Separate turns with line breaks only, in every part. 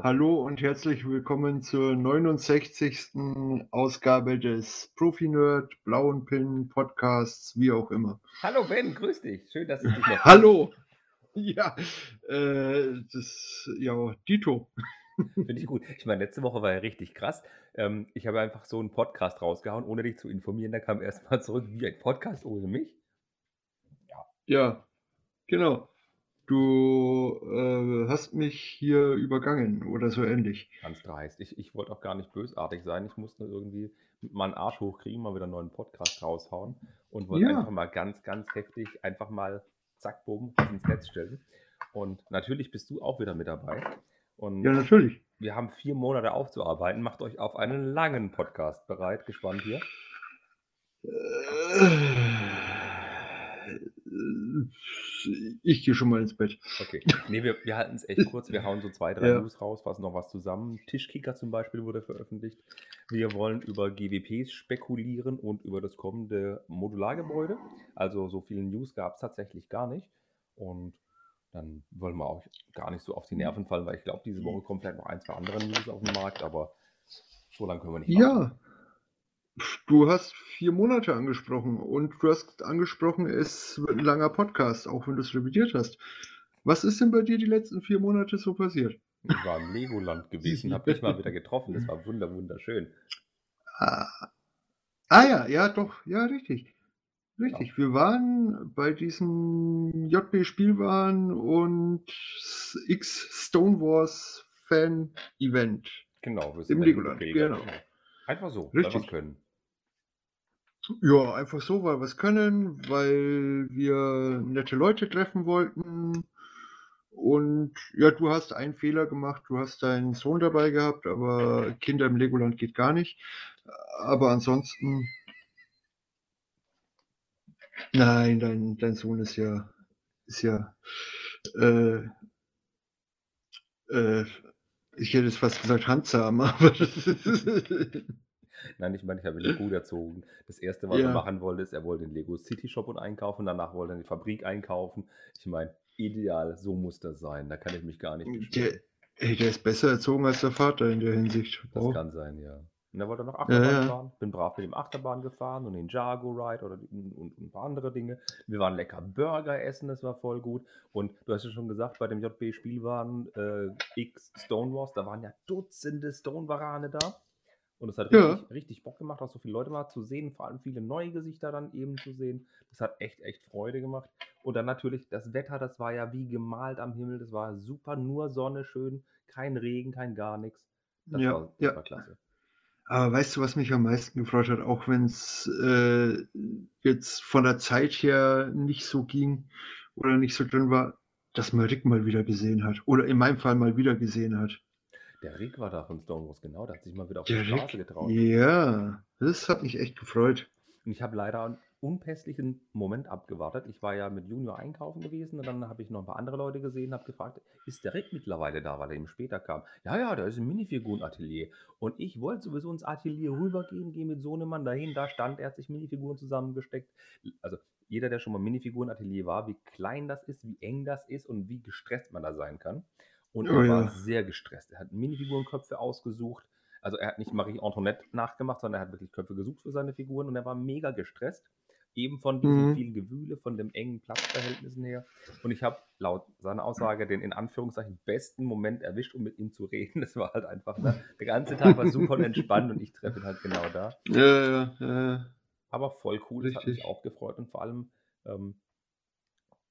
Hallo und herzlich willkommen zur 69. Ausgabe des Profi-Nerd, Blauen Pin, Podcasts, wie auch immer.
Hallo Ben, grüß dich. Schön, dass es dich noch
Hallo! Ja, äh, das, ja, Dito.
Finde ich gut. Ich meine, letzte Woche war ja richtig krass. Ähm, ich habe einfach so einen Podcast rausgehauen, ohne dich zu informieren. Da kam erstmal zurück, wie ein Podcast ohne mich.
Ja, genau. Du äh, hast mich hier übergangen oder so ähnlich.
Ganz dreist. Ich, ich wollte auch gar nicht bösartig sein. Ich musste nur irgendwie meinen Arsch hochkriegen, mal wieder einen neuen Podcast raushauen und wollte
Ja.
einfach mal ganz, ganz heftig einfach mal zack, bumm, ins Netz stellen. Und natürlich bist du auch wieder mit dabei. Und
Ja, natürlich.
wir haben vier Monate aufzuarbeiten. Macht euch auf einen langen Podcast bereit. Gespannt hier.
Äh, Ich gehe schon mal ins Bett.
Okay. Nee, wir, wir halten es echt kurz. Wir hauen so zwei, drei
Ja.
News raus, fassen noch was zusammen. Tischkicker zum Beispiel wurde veröffentlicht. Wir wollen über GWPs spekulieren und über das kommende Modulargebäude. Also so viele News gab es tatsächlich gar nicht. Und dann wollen wir auch gar nicht so auf die Nerven fallen, weil ich glaube, diese Woche kommt vielleicht noch ein, zwei andere News auf den Markt, aber so lange können wir nicht.
Ja, du hast vier Monate angesprochen und du hast angesprochen, es wird ein langer Podcast, auch wenn du es revidiert hast. Was ist denn bei dir die letzten vier Monate so passiert?
Ich war im Legoland gewesen, habe dich mal wieder getroffen. Das war wunder, wunderschön.
Ah, ah ja, ja, doch, ja, richtig. Richtig. Wir waren bei diesem JB Spielwaren und X Stone Wars Fan Event.
Genau, wir
Im
bei
Legoland, genau.
Einfach so, weil wir
Richtig.
können.
Ja, einfach so, weil wir es können, weil wir nette Leute treffen wollten. Und ja, du hast einen Fehler gemacht, du hast deinen Sohn dabei gehabt, aber Kinder im Legoland geht gar nicht. Aber ansonsten. Nein, dein, dein Sohn ist ja, ist ja, äh, äh, ich hätte jetzt fast gesagt handsam, aber
Nein, ich meine, ich habe ihn gut erzogen. Das erste, was
Ja.
er machen wollte, ist, er wollte den Lego City Shop und einkaufen. Danach wollte er die Fabrik einkaufen. Ich meine, ideal, so muss das sein. Da kann ich mich gar nicht beschweren.
der, der ist besser erzogen als der Vater in der Hinsicht.
Das
Oh.
kann sein, ja. Und er wollte noch Achterbahn
Ja, ja.
fahren. Bin brav mit dem Achterbahn gefahren und den Jago Ride oder und, und ein paar andere Dinge. Wir waren lecker Burger essen, das war voll gut. Und du hast ja schon gesagt, bei dem JB Spielwaren äh, X Stone Wars, da waren ja Dutzende Stone-Warane da. Und es hat
Ja.
richtig, richtig Bock gemacht, auch so viele Leute mal zu sehen, vor allem viele neue Gesichter dann eben zu sehen. Das hat echt, echt Freude gemacht. Und dann natürlich das Wetter, das war ja wie gemalt am Himmel. Das war super, nur Sonne, schön, kein Regen, kein gar nichts. Das,
Ja,
war, das
ja.
war klasse.
Aber weißt du, was mich am meisten gefreut hat, auch wenn es äh, jetzt von der Zeit her nicht so ging oder nicht so drin war, dass man Rick mal wieder gesehen hat. Oder in meinem Fall mal wieder gesehen hat.
Der Rick war da von Stonewalls, genau. Der hat sich mal wieder auf die Straße getraut.
ja, das hat mich echt gefreut.
Und ich habe leider einen unpässlichen Moment abgewartet. Ich war ja mit Junior einkaufen gewesen und dann habe ich noch ein paar andere Leute gesehen, habe gefragt, ist der Rick mittlerweile da, weil er eben später kam. Ja, ja, da ist ein Minifigurenatelier. Und ich wollte sowieso ins Atelier rübergehen, gehe mit so einem Mann dahin, da stand, er hat sich Minifiguren zusammengesteckt. Also jeder, der schon mal Minifigurenatelier war, wie klein das ist, wie eng das ist und wie gestresst man da sein kann. Und
Oh
er war
ja.
sehr gestresst. Er hat Minifigurenköpfe ausgesucht. Also er hat nicht Marie Antoinette nachgemacht, sondern er hat wirklich Köpfe gesucht für seine Figuren und er war mega gestresst. Eben von diesem
Mhm.
vielen Gewühle, von dem engen Platzverhältnissen her. Und ich habe laut seiner Aussage den in Anführungszeichen besten Moment erwischt, um mit ihm zu reden. Das war halt einfach, ne? der ganze Tag war super entspannt und ich treffe ihn halt genau da.
Ja, ja, ja.
Aber voll cool, das hat mich
Richtig.
auch gefreut und vor allem ähm,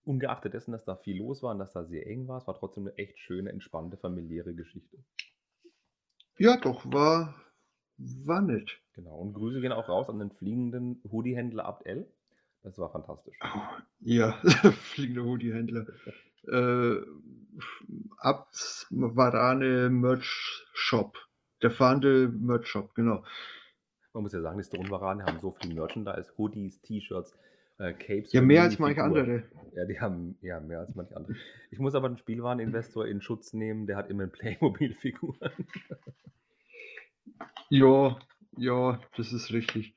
ungeachtet dessen, dass da viel los war und dass da sehr eng war, es war trotzdem eine echt schöne, entspannte, familiäre Geschichte.
Ja, doch, war, war nett.
Genau. Und Grüße gehen auch raus an den fliegenden Hoodie-Händler Abdel. Das war fantastisch.
Ja, fliegender Hoodie-Händler. Äh, Abt Varane Merch Shop. Der fahrende Merch Shop, genau.
Man muss ja sagen, die Stone-Waranen haben so viel Merchandise, Hoodies, T-Shirts, äh, Capes.
Ja, mehr als manche andere.
Ja, die haben ja mehr als manche andere. Ich muss aber einen Spielwareninvestor in Schutz nehmen, der hat immer Playmobil-Figuren.
Ja, ja, das ist richtig.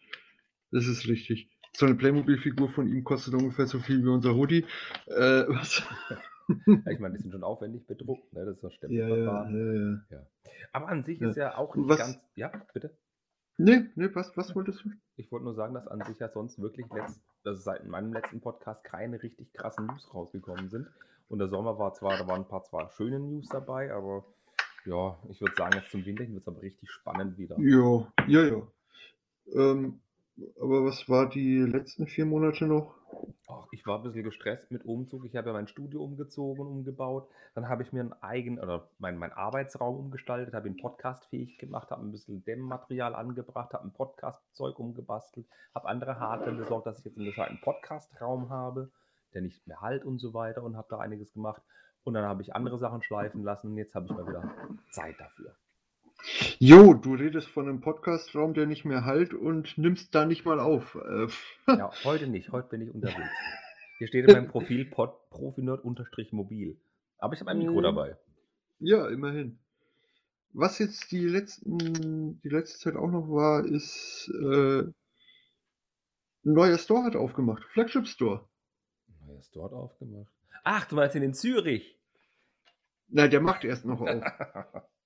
Das ist richtig. So eine Playmobil-Figur von ihm kostet ungefähr so viel wie unser Hoodie. Äh, was?
Ja, ich meine, die sind schon aufwendig bedruckt, ne? Das ist
ja,
Stempelverfahren.
ja, ja.
Ja. Aber an sich ist ja auch nicht
was
ganz. Ja, bitte?
Ne, ne, was was wolltest du?
Ich wollte nur sagen, dass an sich ja sonst wirklich letzt, also seit meinem letzten Podcast keine richtig krassen News rausgekommen sind. Und der Sommer war zwar, da waren ein paar zwar schöne News dabei, aber ja, ich würde sagen, jetzt zum Winter wird es aber richtig spannend wieder.
Ja, ja, ja. Ähm, aber was war die letzten 4 Monate noch?
Ach, ich war ein bisschen gestresst mit Umzug. Ich habe ja mein Studio umgezogen umgebaut. Dann habe ich mir einen eigenen, oder meinen mein Arbeitsraum umgestaltet, habe ihn podcastfähig gemacht, habe ein bisschen Dämmmaterial angebracht, habe ein Podcast-Zeug umgebastelt, habe andere Hardware besorgt, dass ich jetzt einen gescheiten Podcast-Raum habe, der nicht mehr halt und so weiter und habe da einiges gemacht. Und dann habe ich andere Sachen schleifen lassen und jetzt habe ich mal wieder Zeit dafür.
Jo, du redest von einem Podcastraum, der nicht mehr halt und nimmst da nicht mal auf. Äh,
Ja, heute nicht, heute bin ich unterwegs. Hier steht in meinem Profil Pod, Profinerd-mobil. Aber ich habe ein Mikro
Mhm.
dabei.
Ja, immerhin. Was jetzt die letzten, die letzte Zeit auch noch war, ist äh, ein neuer Store hat aufgemacht, Flagship Store.
Neuer ist dort aufgemacht. Ach, du meinst in Zürich?
Nein, der macht erst noch auf.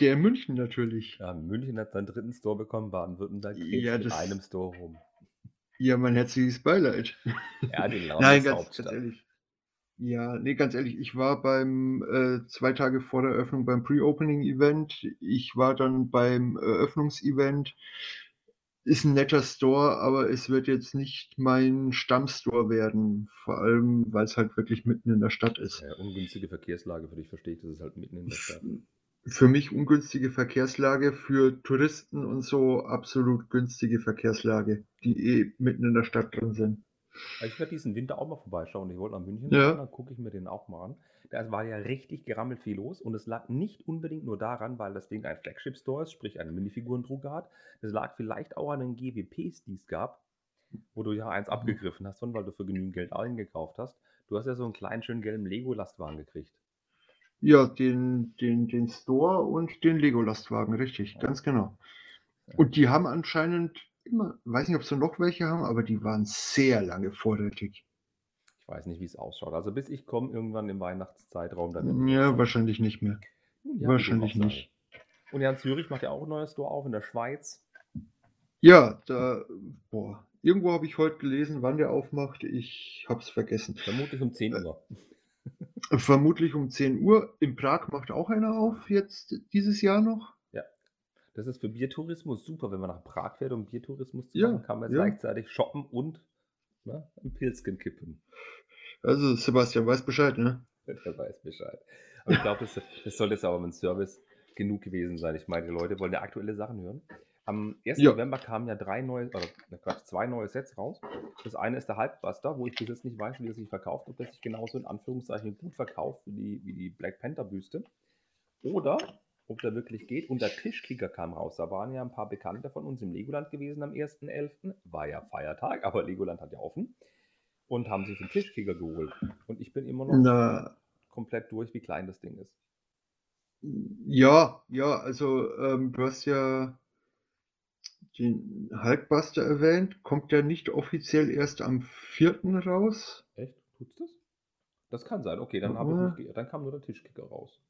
Der in München natürlich.
ja, München hat seinen dritten Store bekommen, Baden-Württemberg dreht
Ja,
mit einem Store rum.
Ja, mein herzliches Beileid.
Ja, den
Nein, ganz, ganz
Landeshauptstadt.
ehrlich. Ja, nee, ganz ehrlich, ich war beim äh, zwei Tage vor der Eröffnung beim Pre-Opening-Event. Ich war dann beim Eröffnungsevent. Ist ein netter Store, aber es wird jetzt nicht mein Stammstore werden. Vor allem, weil es halt wirklich mitten in der Stadt ist.
Ja, ungünstige Verkehrslage für dich, verstehe ich, das ist halt mitten in der Stadt.
Für mich ungünstige Verkehrslage, für Touristen und so absolut günstige Verkehrslage, die eh mitten in der Stadt drin sind.
Ich werde diesen Winter auch mal vorbeischauen. Ich wollte nach München
Ja.
dann gucke ich mir den auch mal an. Da war ja richtig gerammelt viel los und es lag nicht unbedingt nur daran, weil das Ding ein Flagship-Store ist, sprich eine Minifigurendruck hat. Es lag vielleicht auch an den GWPs, die es gab, wo du ja eins
Mhm.
abgegriffen hast, weil du für genügend Geld eingekauft hast. Du hast ja so einen kleinen, schönen gelben Lego-Lastwagen gekriegt.
Ja, den, den, den Store und den Lego-Lastwagen, richtig, ganz genau. Und die haben anscheinend immer, weiß nicht, ob sie noch welche haben, aber die waren sehr lange vorrätig.
Ich weiß nicht, wie es ausschaut. Also bis ich komme, irgendwann im Weihnachtszeitraum, dann
Ja,
sein.
wahrscheinlich nicht mehr.
Nun ja, wie dem
wahrscheinlich
sei.
nicht.
Und ja, in Zürich macht ja auch ein neues Store auf, in der Schweiz.
Ja, da, boah, irgendwo habe ich heute gelesen, wann der aufmacht. Ich habe es vergessen.
Vermutlich um 10
Äh,
Uhr.
Vermutlich um 10 Uhr. In Prag macht auch einer auf, jetzt dieses Jahr noch.
Ja. Das ist für Biertourismus super, wenn man nach Prag fährt, um Biertourismus zu
Ja,
machen, kann man
ja.
gleichzeitig shoppen und ne, ein Pilzchen kippen.
Also Sebastian weiß Bescheid, ne?
Der weiß Bescheid. Aber ich glaube, das, das soll jetzt aber mit dem Service genug gewesen sein. Ich meine, die Leute wollen ja aktuelle Sachen hören. Am 1.
Ja.
November kamen ja drei neue, oder ne, Quatsch, zwei neue Sets raus. Das eine ist der Hulkbuster, wo ich bis jetzt nicht weiß, wie er sich verkauft, ob der sich genauso in Anführungszeichen gut verkauft wie die, wie die Black Panther Büste. Oder ob der wirklich geht. Und der Tischkicker kam raus. Da waren ja ein paar Bekannte von uns im Legoland gewesen am 1.11. War ja Feiertag, aber Legoland hat ja offen. Und haben sich den Tischkicker geholt. Und ich bin immer noch
Na,
komplett durch, wie klein das Ding ist.
Ja, ja, also ähm, du hast ja den Hulkbuster erwähnt. Kommt der nicht offiziell erst am 4. raus?
Echt? Tut's das? Das kann sein. Okay, dann, habe ich nicht dann kam nur der Tischkicker raus.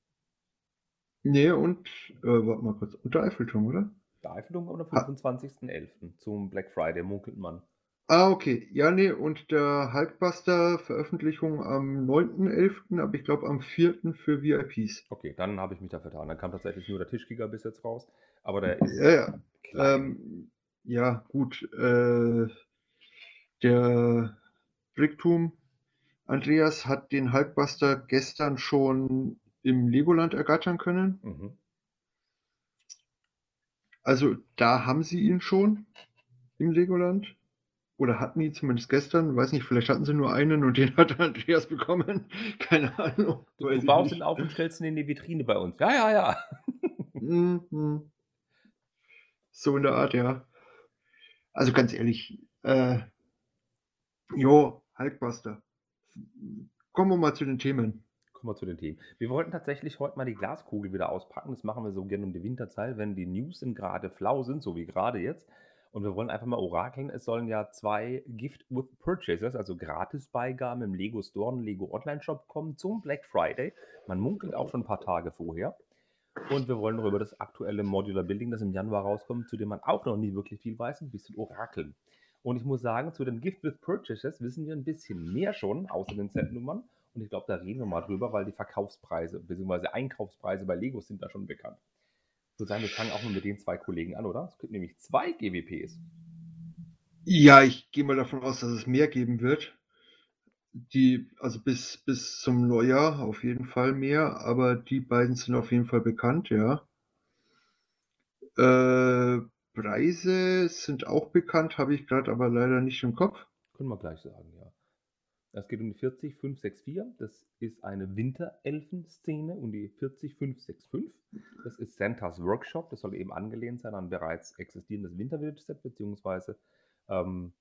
Nee, und, äh, warte mal kurz, und der Eiffelturm, oder?
Der Eiffelturm am
Ha-
25.11. zum Black Friday, munkelt man.
Ah, okay. Ja, nee, und der Hulkbuster Veröffentlichung am 9.11., aber ich glaube am 4. für VIPs.
Okay, dann habe ich mich da vertan. Dann kam tatsächlich nur der Tischkicker bis jetzt raus. Aber der ist
Ja, ja. Ähm, ja, gut. Äh, der Bricktum Andreas hat den Hulkbuster gestern schon im Legoland ergattern können.
Mhm.
Also da haben sie ihn schon im Legoland. Oder hatten ihn zumindest gestern. Weiß nicht, vielleicht hatten sie nur einen und den hat Andreas bekommen. Keine Ahnung.
Du, du baust ihn auf und stellst ihn in die Vitrine bei uns. Ja, ja, ja.
Mhm. So in der Art, ja. Also ganz ehrlich, äh, jo, Hulkbuster. Kommen wir mal zu den Themen.
Kommen wir zu den Themen. Wir wollten tatsächlich heute mal die Glaskugel wieder auspacken. Das machen wir so gerne um die Winterzeit, wenn die News sind gerade flau sind, so wie gerade jetzt. Und wir wollen einfach mal orakeln. Es sollen ja zwei Gift with Purchases, also Gratisbeigaben im Lego Store und Lego Online Shop kommen zum Black Friday. Man munkelt auch schon ein paar Tage vorher. Und wir wollen noch über das aktuelle Modular Building, das im Januar rauskommt, zu dem man auch noch nie wirklich viel weiß, ein bisschen orakeln. Und ich muss sagen, zu den Gift with Purchases wissen wir ein bisschen mehr schon, außer den Setnummern. Und ich glaube, da reden wir mal drüber, weil die Verkaufspreise bzw. Einkaufspreise bei Lego sind da schon bekannt. Würde sagen, wir fangen auch mal mit den zwei Kollegen an, oder? Es gibt nämlich zwei GWPs.
Ja, ich gehe mal davon aus, dass es mehr geben wird. Die, also bis, bis zum Neujahr auf jeden Fall mehr, aber die beiden sind auf jeden Fall bekannt, ja. Äh, Preise sind auch bekannt, habe ich gerade aber leider nicht im Kopf.
Können wir gleich sagen, ja. Es geht um die 40564, das ist eine Winterelfen-Szene und die 40565, das ist Santas Workshop, das soll eben angelehnt sein an bereits existierendes Wintervillage-Set, beziehungsweise ähm,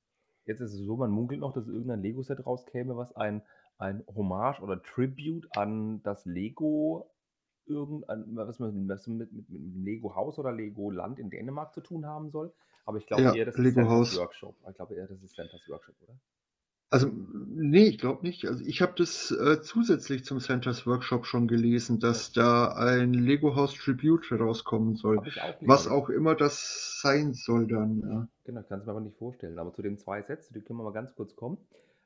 Jetzt ist es so, man munkelt noch, dass irgendein Lego-Set rauskäme, was ein, ein Hommage oder Tribute an das Lego, irgendein, was man was mit, mit, mit dem Lego-Haus oder Lego-Land in Dänemark zu tun haben soll. Aber ich glaube
Ja,
eher, das ist Santas. Workshop. Ich glaube eher, das ist Santas Workshop, oder?
Also, nee, ich glaube nicht. Also, ich habe das äh, zusätzlich zum Santas Workshop schon gelesen, dass da ein Lego House Tribute rauskommen soll.
Auch
Was auch immer das sein soll dann, ja.
Genau, ich kann es mir aber nicht vorstellen. Aber zu den zwei Sets, die können wir mal ganz kurz kommen.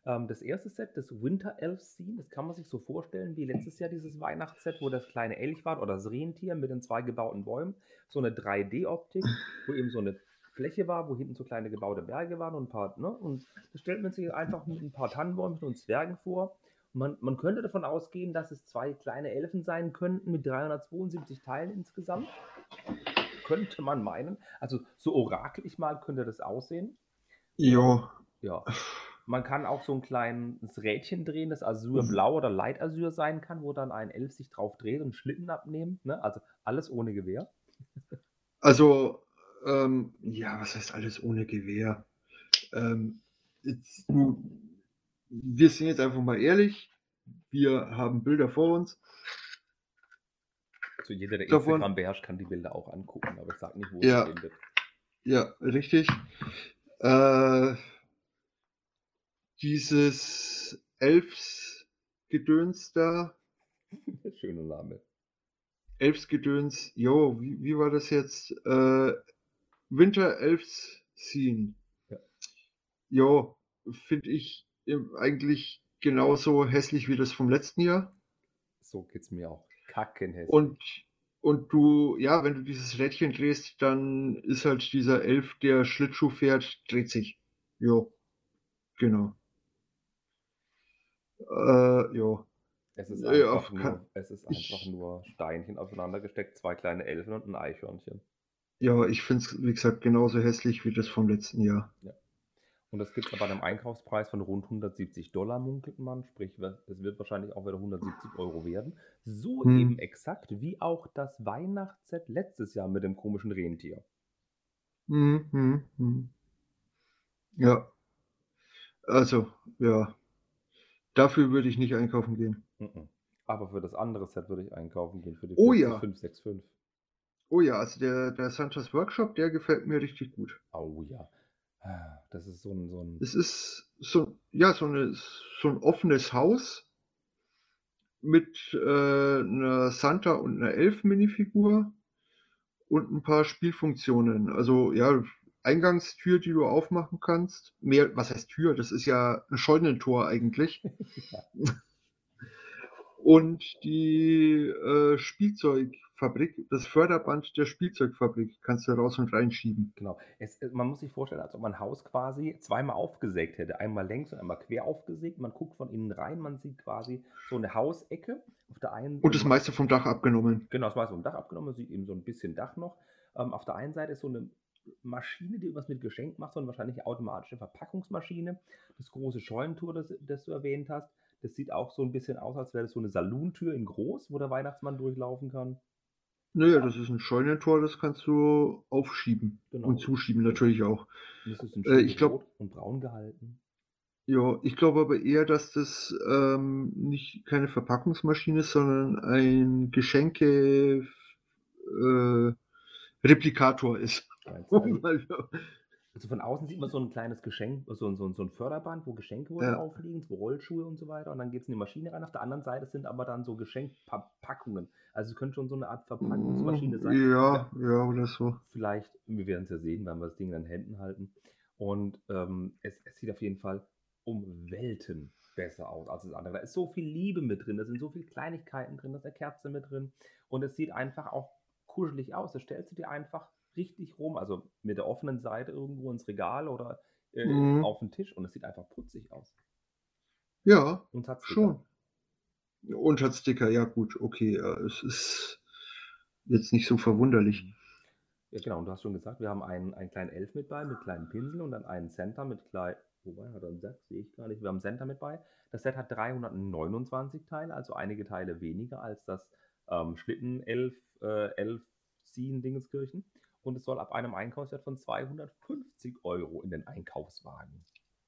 Ähm, das erste Set, das Winter Elf Scene, das kann man sich so vorstellen wie letztes Jahr dieses Weihnachtsset, wo das kleine Elch war oder das Rentier mit den zwei gebauten Bäumen. So eine 3D-Optik, wo eben so eine Fläche war, wo hinten so kleine gebaute Berge waren und ein paar, ne? Und das stellt man sich einfach mit ein paar Tannenbäumen und Zwergen vor. Und man, man könnte davon ausgehen, dass es zwei kleine Elfen sein könnten mit 372 Teilen insgesamt. Könnte man meinen. Also so orakelig mal könnte das aussehen.
Ja,
Ja. Man kann auch so ein kleines Rädchen drehen, das Azurblau oder Light Azur sein kann, wo dann ein Elf sich drauf dreht und Schlitten abnehmen. Ne? Also alles ohne Gewehr.
also, ähm, ja, was heißt alles ohne Gewehr? Ähm, jetzt, du, wir sind jetzt einfach mal ehrlich. Wir haben Bilder vor uns.
Also jeder, der
Davon-
Instagram beherrscht, kann die Bilder auch angucken, aber ich sag nicht, wo
Ja.
sie findet.
Ja, richtig. Äh, dieses Elfsgedöns da,
Schöner Name.
Elfsgedöns, jo, wie, wie war das jetzt? Äh, Winter Elfs Scene.
Ja.
Jo, finde ich im- eigentlich genauso hässlich wie das vom letzten Jahr.
So geht's mir auch. Kackenhässlich.
Und, und du, ja, wenn du dieses Rädchen drehst, dann ist halt dieser Elf, der Schlittschuh fährt, dreht sich. Jo, genau. Äh, jo.
es ist
ja,
einfach,
kann-
nur, es ist
ich-
einfach nur Steinchen aufeinander gesteckt, zwei kleine Elfen und ein Eichhörnchen.
Ja, ich finde es, wie gesagt, genauso hässlich wie das vom letzten Jahr.
Und das gibt es aber einem Einkaufspreis von rund 170 Dollar, munkelt man. Sprich, es wird wahrscheinlich auch wieder 170 Euro werden. So
Hm.
eben exakt wie auch das Weihnachtsset letztes Jahr mit dem komischen Rentier.
Hm, hm, hm. Ja. Also, ja. Dafür würde ich nicht einkaufen gehen.
Mhm. Aber für das andere Set würde ich einkaufen gehen, für die
Oh ja.
565.
Oh ja, also der, der Santas Workshop, der gefällt mir richtig gut.
Oh ja. Ah, Das ist so ein, so ein
Es ist so, ja, so, eine, so ein offenes Haus mit äh, einer Santa und einer Elf-Minifigur und ein paar Spielfunktionen. Also ja, Eingangstür, die du aufmachen kannst. Mehr, was heißt Tür? Das ist ja ein Scheunentor eigentlich. Und die äh, Spielzeugfabrik, das Förderband der Spielzeugfabrik kannst du raus und reinschieben.
Genau. Es, äh, man muss sich vorstellen, als ob man ein Haus quasi zweimal aufgesägt hätte. Einmal längs und einmal quer aufgesägt. Man guckt von innen rein, man sieht quasi so eine Hausecke. Auf der einen
Und das meiste vom Dach abgenommen.
Genau, das meiste vom Dach abgenommen. Man sieht eben so ein bisschen Dach noch. Ähm, auf der einen Seite ist so eine Maschine, die irgendwas mit Geschenk macht, so eine wahrscheinlich automatische Verpackungsmaschine. Das große Scheunentor, das, das du erwähnt hast, das sieht auch so ein bisschen aus, als wäre das so eine Salontür in groß, wo der Weihnachtsmann durchlaufen kann.
Naja, das ist ein Scheunentor, das kannst du aufschieben.
Genau.
Und zuschieben natürlich auch.
Das ist in
Äh, ich glaub-
und braun gehalten.
Ja, ich glaube aber eher, dass das ähm, nicht keine Verpackungsmaschine ist, sondern ein Geschenke äh, Replikator ist.
Meinst ein, Also von außen sieht man so ein kleines Geschenk, so so so 'n Förderband, wo Geschenke
Ja.
drauf liegen, so Rollschuhe und so weiter und dann geht's in die Maschine rein. Auf der anderen Seite sind aber dann so Geschenkverpackungen. Also, es könnte schon so 'ne Art Verpackungsmaschine
Hm,
sein.
ja, ja, oder so.
Vielleicht wir werden's ja sehen, wenn wir das Ding in den Händen halten. Und, ähm, es es sieht auf jeden Fall um Welten besser aus als das andere. Da ist so viel Liebe mit drin, da sind so viel Kleinigkeiten drin, da ist 'ne Kerze mit drin und es sieht einfach auch kuschelig aus. Das stellst du dir einfach richtig rum, also mit der offenen Seite irgendwo ins Regal oder, äh,
Mhm.
auf 'n Tisch und es sieht einfach putzig aus.
Ja,
Und hat
schon. Und hat Sticker, ja gut, okay, äh, es ist jetzt nicht so verwunderlich.
Mhm. Ja, genau, und du hast schon gesagt, wir haben einen einen kleinen Elf mit bei, mit kleinen Pinseln und dann einen Santa mit klei wobei, hat er 'n Set? Sehe ich gar nicht. Wir haben 'n Santa mit bei. Das Set hat 329 Teile, also einige Teile weniger als das, ähm, Schlitten-Elf äh, Elf-Ziehen-Dingenskirchen und es soll ab einem Einkaufswert von 250 € in den Einkaufswagen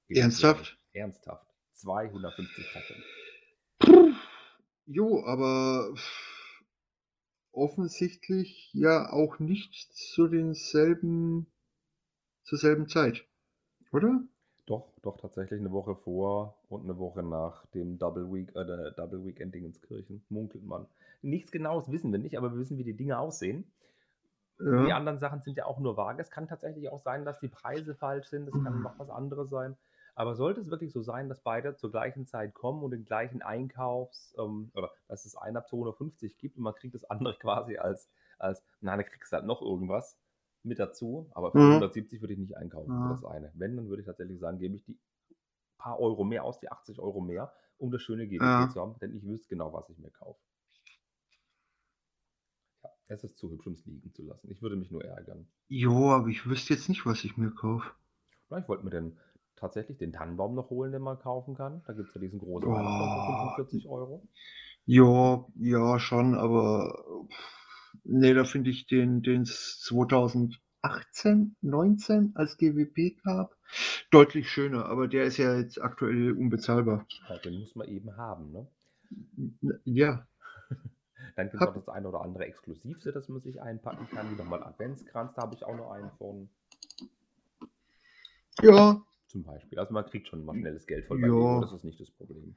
werden.
Ernsthaft?
Ernsthaft. 250 Tacken.
Jo, aber offensichtlich ja auch nicht zu denselben zur selben Zeit, oder?
Doch, doch, tatsächlich 'ne Woche vor und 'ne Woche nach dem Double Week äh, der Double Weekend Dingenskirchen, munkelt man. Nichts Genaues wissen wir nicht, aber wir wissen, wie die Dinge aussehen. Die
Ja.
anderen Sachen sind ja auch nur vage. Es kann tatsächlich auch sein, dass die Preise falsch sind. Es kann noch was anderes sein. Aber sollte es wirklich so sein, dass beide zur gleichen Zeit kommen und den gleichen Einkaufs ähm, oder dass es eine ab 250 gibt und man kriegt das andere quasi als als na, dann kriegst du halt noch irgendwas mit dazu, aber für
Mhm.
170 würde ich nicht einkaufen für
Ja.
das eine. Wenn, dann würde ich tatsächlich sagen, gebe ich die paar Euro mehr aus, die 80 € mehr, um das schöne GWP
Ja.
zu haben, denn ich wüsste genau, was ich mir kaufe. Es ist zu hübsch, um's liegen zu lassen. Ich würde mich nur ärgern.
Jo, aber ich wüsste jetzt nicht, was ich mir kaufe.
Ich wollte mir den tatsächlich den Tannenbaum noch holen, den man kaufen kann. Da gibt's ja diesen großen Weihnachtsbaum für
Oh.
45 €.
Ja, ja, schon, aber ne, da finde ich den den's 2018, 19 als GWP gab, deutlich schöner, aber der ist ja jetzt aktuell unbezahlbar.
Ja, den muss man eben haben, ne?
Ja.
Dann gibt's
Habe
auch das eine oder andere Exklusivset, das man sich einpacken kann, wie nochmal Adventskranz, da habe ich auch noch einen von.
Ja.
Zum Beispiel. Also, man kriegt schon mal schnelles Geld voll bei Lego,
Ja.
das ist nicht das Problem.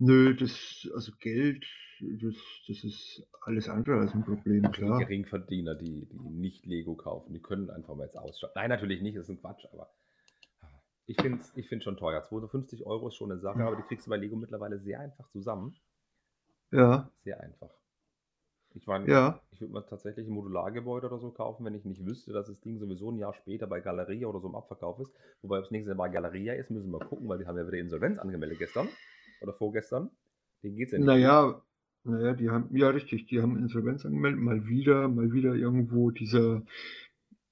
Nö, das also Geld, das das ist alles andere als 'n Problem,
Also, die
klar.
Geringverdiener, die die nicht Lego kaufen, die können einfach mal jetzt aussteigen. Nein, natürlich nicht, das ist 'n Quatsch, aber ich finde es ich es schon teuer. 250 € ist schon 'ne Sache, aber die kriegst du bei Lego mittlerweile sehr einfach zusammen.
Ja.
Sehr einfach. Ich meine,
Ja.
ich würde mir tatsächlich 'n Modulargebäude oder so kaufen, wenn ich nicht wüsste, dass das Ding sowieso 'n Jahr später bei Galeria oder so im Abverkauf ist. Wobei, ob's nächstes Jahr bei Galeria ist, müssen wir mal gucken, weil die haben ja wieder Insolvenz angemeldet gestern oder vorgestern. Denen geht's ja nicht
Na
gut.
ja na ja, die haben ja richtig, die haben Insolvenz angemeldet, mal wieder mal wieder irgendwo dieser,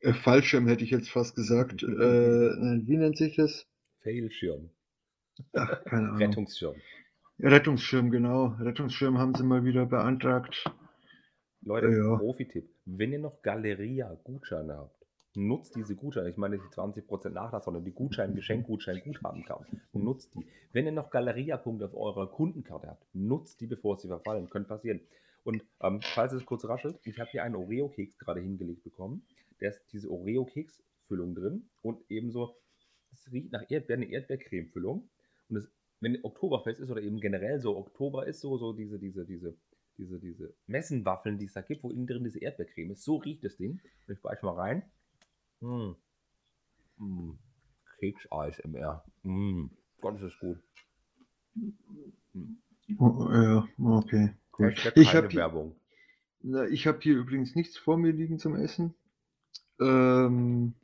äh, Fallschirm, hätte ich jetzt fast gesagt. Äh, wie nennt sich das?
Failschirm.
Ach, keine Ahnung.
Rettungsschirm.
Rettungsschirm, genau. Rettungsschirm haben sie mal wieder beantragt.
Leute,
ja.
Profi-Tipp: Wenn ihr noch Galeria-Gutscheine habt, nutzt diese Gutscheine. Ich meine nicht die 20% Nachlass, sondern die Gutschein Geschenkgutschein Guthabenkarte. Nutzt die. Wenn ihr noch Galeria-Punkte auf eurer Kundenkarte habt, nutzt die, bevor sie verfallen. Könnte passieren. Und, ähm, falls es kurz raschelt, ich habe hier einen Oreo-Keks grade hingelegt bekommen. Da ist diese Oreo-Keks-Füllung drin und ebenso es riecht nach Erdbeeren, 'ne Erdbeercreme-Füllung. Und es wenn Oktoberfest ist oder eben generell so Oktober ist, so so diese diese diese diese diese Messingwaffeln, die es da gibt, wo innen drin diese Erdbeercreme ist, so riecht das Ding. Ich beiße mal rein. Hm. Hm. Keks-ASMR. Hm. Gott, ist das gut. Hm.
Oh, ja, okay, gut. Ich habe hier
Werbung.
na, ich habe hier übrigens nichts vor mir liegen zum Essen. Ähm,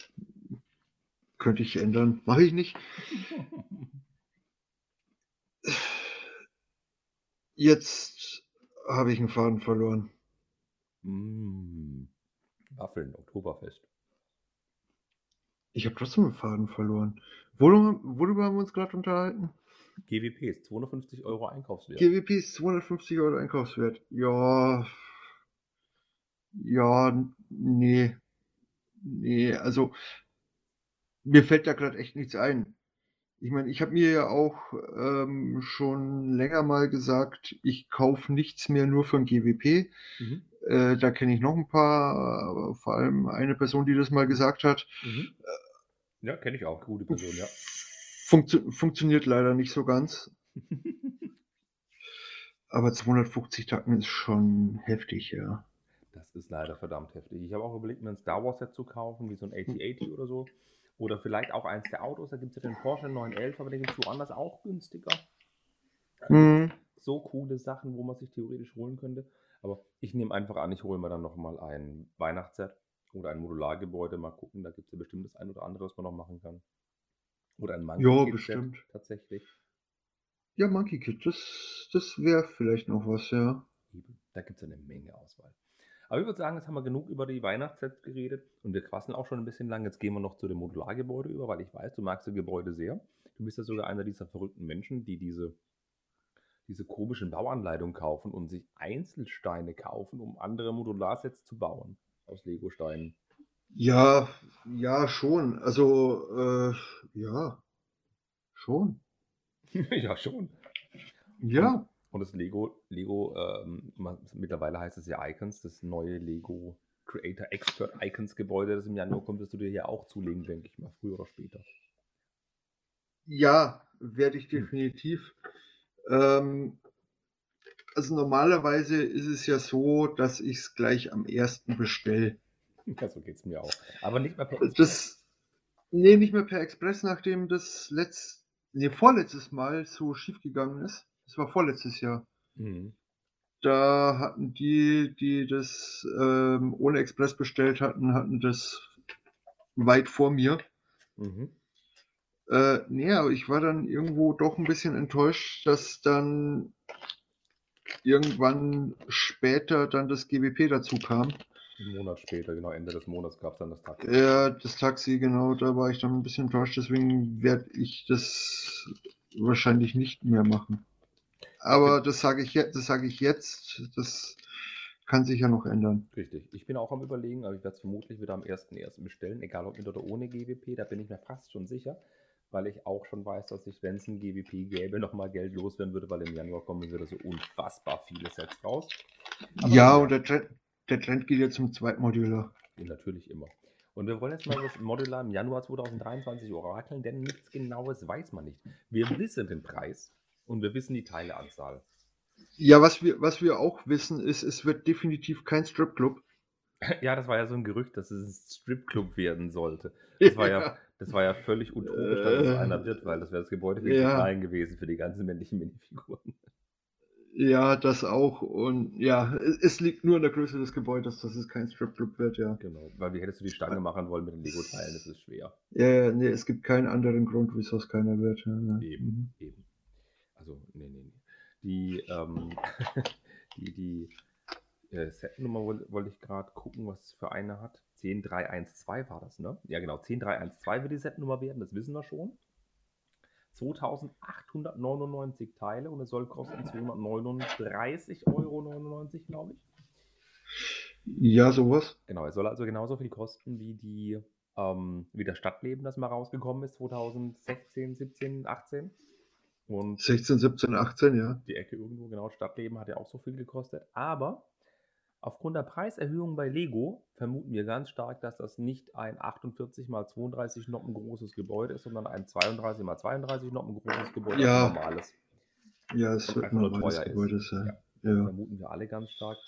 könnte ich ändern. Mache ich nicht. Jetzt habe ich 'n Faden verloren.
Hm. Waffeln, Oktoberfest.
Ich habe trotzdem 'n Faden verloren. Worüber worüber haben wir uns grad unterhalten?
GWPs, 250 € Einkaufswert.
GWPs, 250 € Einkaufswert. Ja. Ja, n ne. Ne, also mir fällt da grad echt nichts ein. Ich meine, ich habe mir ja auch, ähm, schon länger mal gesagt, ich kaufe nichts mehr nur für 'n GWP.
Mhm.
Äh, da kenne ich noch 'n paar, vor allem eine Person, die das mal gesagt hat.
Mhm. Ja, kenne ich auch. Gute Person, ja.
Funktio funktioniert leider nicht so ganz. Aber 250 Tacken ist schon heftig, ja.
Das ist leider verdammt heftig. Ich habe auch überlegt, mir ein Star Wars Set zu kaufen, wie so ein AT-80 oder so. Oder vielleicht auch eins der Autos. Da gibt es ja den Porsche 911, aber den gibt es woanders auch günstiger.
Mhm.
So coole Sachen, wo man sich theoretisch holen könnte. Aber ich nehme einfach an, ich hole mir dann nochmal ein Weihnachtsset oder ein Modulargebäude. Mal gucken, da gibt es ja bestimmt das ein oder andere, was man noch machen kann. Oder ein Monkey
Ja,
Set
bestimmt.
tatsächlich.
Ja, Monkey Kid, das, das wäre vielleicht noch was, ja.
Da gibt es eine Menge Auswahl. Aber ich würde sagen, jetzt haben wir genug über die Weihnachtssets geredet und wir quasseln auch schon ein bisschen lang. Jetzt gehen wir noch zu dem Modulargebäude über, weil ich weiß, du magst die Gebäude sehr. Du bist ja sogar einer dieser verrückten Menschen, die diese, diese komischen Bauanleitungen kaufen und sich Einzelsteine kaufen, um andere Modularsets zu bauen aus Lego-Steinen.
Ja, ja, schon. Also, äh, ja, schon.
ja, schon.
Ja,
Und das Lego, Lego, ähm, mittlerweile heißt es ja Icons, das neue Lego Creator Expert Icons Gebäude, das im Januar kommt, wirst du dir hier auch zulegen, denke ich mal, früher oder später.
ja, werde ich
Hm.
definitiv. Ähm, also normalerweise ist es ja so, dass ich es gleich am ersten bestelle.
Ja, so geht es mir auch. Aber nicht mehr per Express.
Das, nee, nicht mehr per Express, nachdem das letzt, nee, vorletztes Mal so schief gegangen ist. Das war vorletztes Jahr.
Mhm.
Da hatten die, die das ähm, ohne Express bestellt hatten, hatten das weit vor mir.
Mhm.
Äh, nee, aber ich war dann irgendwo doch ein bisschen enttäuscht, dass dann irgendwann später dann das GBP dazu kam.
Einen Monat später, genau Ende des Monats, gab es dann das Taxi.
Ja, das Taxi, genau, da war ich dann ein bisschen enttäuscht, deswegen werde ich das wahrscheinlich nicht mehr machen. Aber das sage ich jetzt, das sage ich jetzt, das kann sich ja noch ändern.
Richtig. Ich bin auch am überlegen, aber ich werde es vermutlich wieder am 1.1. bestellen, egal ob mit oder ohne GWP, da bin ich mir fast schon sicher, weil ich auch schon weiß, dass ich, wenn es ein GWP gäbe, nochmal Geld loswerden würde, weil im Januar kommen wieder so unfassbar viele Sets raus. Aber
ja,
ja.
und der Trend, der Trend geht jetzt zum Zweitmodular.
Ja, natürlich immer. Und wir wollen jetzt mal das Modular im Januar 2023 orakeln, denn nichts Genaues weiß man nicht. Wir wissen den Preis und wir wissen die Teileanzahl.
Ja, was wir, was wir auch wissen, ist, es wird definitiv kein Stripclub.
Ja, das war ja so ein Gerücht, dass es ein Stripclub werden sollte. Das war ja, das war ja völlig utopisch, dass es
Äh,
einer wird, weil das wäre das Gebäude viel zu
ja.
klein gewesen für die ganzen männlichen Minifiguren.
Ja, das auch. Und ja, es, liegt nur in der Größe des Gebäudes, dass es kein Stripclub wird, ja.
Genau, weil wie hättest du die Stange machen wollen mit den Lego-Teilen, das ist schwer.
Ja, ja, nee, es gibt keinen anderen Grund, wieso es keiner wird. Ja, ja.
Eben,
Mhm.
eben. Also, nee, nee, nee. Die, ähm, die, die äh, Setnummer woll- wollte ich gerade gucken, was es für eine hat. 10312 war das, ne? Ja, genau. 10312 wird die Setnummer werden, das wissen wir schon. 2899 Teile und es soll kosten 239,99 Euro, glaube ich.
Ja, sowas.
Genau, es soll also genauso viel kosten wie die ähm, wie das Stadtleben, das mal rausgekommen ist, 2016, 17, 18. Und
16, 17, 18, ja.
die Ecke irgendwo, genau, Stadtleben hat ja auch so viel gekostet. Aber aufgrund der Preiserhöhung bei Lego vermuten wir ganz stark, dass das nicht ein 48 mal 32 Noppen großes Gebäude ist, sondern ein 32 mal 32 Noppen großes Gebäude,
Ja.
also normales.
Ja, es wird
nur teuer ist.
Gebäude sein.
Ja.
Ja.
Vermuten wir alle ganz stark.